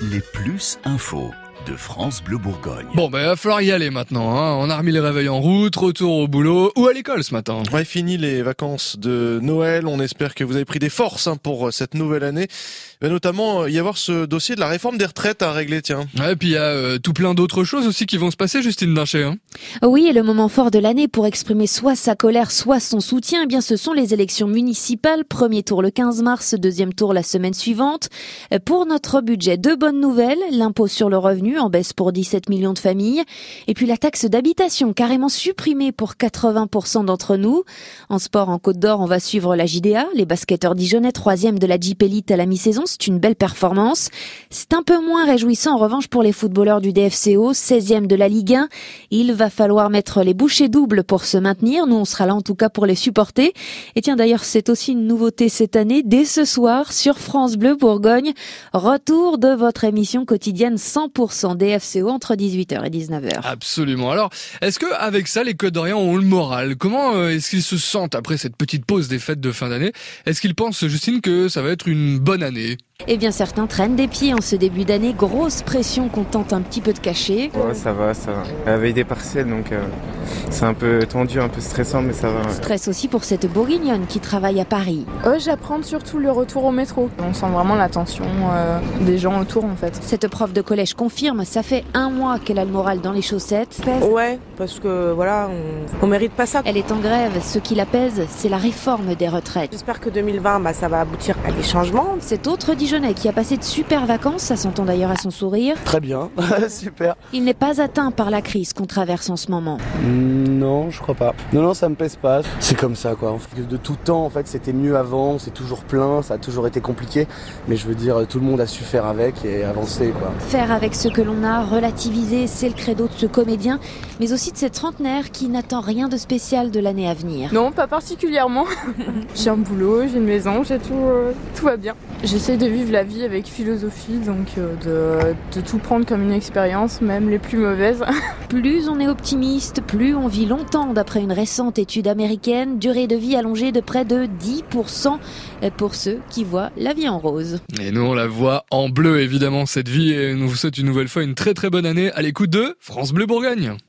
les plus infos de France Bleu Bourgogne. Bon, ben, il va falloir y aller maintenant. Hein. On a remis les réveils en route, retour au boulot ou à l'école ce matin. Ouais, fini les vacances de Noël. On espère que vous avez pris des forces hein, pour euh, cette nouvelle année. Il va notamment euh, y avoir ce dossier de la réforme des retraites à régler, tiens. Ouais, et puis il y a euh, tout plein d'autres choses aussi qui vont se passer, Justine Dincher. Hein. Oui, et le moment fort de l'année pour exprimer soit sa colère, soit son soutien, eh bien ce sont les élections municipales. Premier tour le 15 mars, deuxième tour la semaine suivante. Pour notre budget, deux bonnes nouvelles. L'impôt sur le revenu en baisse pour 17 millions de familles. Et puis la taxe d'habitation carrément supprimée pour 80% d'entre nous. En sport, en Côte d'Or, on va suivre la JDA. Les basketteurs dijonnais, troisième de la Jeep Elite à la mi-saison. C'est une belle performance. C'est un peu moins réjouissant en revanche pour les footballeurs du DFCO, 16e de la Ligue 1. Il va falloir mettre les bouchées doubles pour se maintenir. Nous, on sera là en tout cas pour les supporter. Et tiens, d'ailleurs, c'est aussi une nouveauté cette année. Dès ce soir, sur France Bleu Bourgogne, retour de votre émission quotidienne 100% DFCO entre 18h et 19h. Absolument. Alors, est-ce que avec ça, les Côtes d'Orient ont le moral? Comment euh, est-ce qu'ils se sentent après cette petite pause des fêtes de fin d'année? Est-ce qu'ils pensent, Justine, que ça va être une bonne année? Eh bien, certains traînent des pieds en ce début d'année. Grosse pression qu'on tente un petit peu de cacher. Ouais, ça va, ça va. Avec des partiels, donc euh, c'est un peu tendu, un peu stressant, mais ça va. Stress aussi pour cette bourguignonne qui travaille à Paris. Euh, J'apprends surtout le retour au métro. On sent vraiment la tension euh, des gens autour, en fait. Cette prof de collège confirme, ça fait un mois qu'elle a le moral dans les chaussettes. Ouais, parce que voilà, on, on mérite pas ça. Elle est en grève. Ce qui la pèse, c'est la réforme des retraites. J'espère que 2020, bah, ça va aboutir à des changements. Cet autre Dijonais qui a passé de super vacances, ça s'entend d'ailleurs à son sourire. Très bien, super. Il n'est pas atteint par la crise qu'on traverse en ce moment. Non, je crois pas. Non, non, ça me pèse pas. C'est comme ça, quoi. De tout temps, en fait, c'était mieux avant, c'est toujours plein, ça a toujours été compliqué. Mais je veux dire, tout le monde a su faire avec et avancer, quoi. Faire avec ce que l'on a, relativiser, c'est le credo de ce comédien, mais aussi de cette trentenaire qui n'attend rien de spécial de l'année à venir. Non, pas particulièrement. j'ai un boulot, j'ai une maison, j'ai tout, euh, tout va bien. J'essaie de vivre la vie avec philosophie, donc euh, de, de, tout prendre comme une expérience, même les plus mauvaises. Plus on est optimiste, plus on vit longtemps, d'après une récente étude américaine, durée de vie allongée de près de 10% pour ceux qui voient la vie en rose. Et nous on la voit en bleu évidemment cette vie et nous vous souhaitons une nouvelle fois une très très bonne année à l'écoute de France Bleu Bourgogne.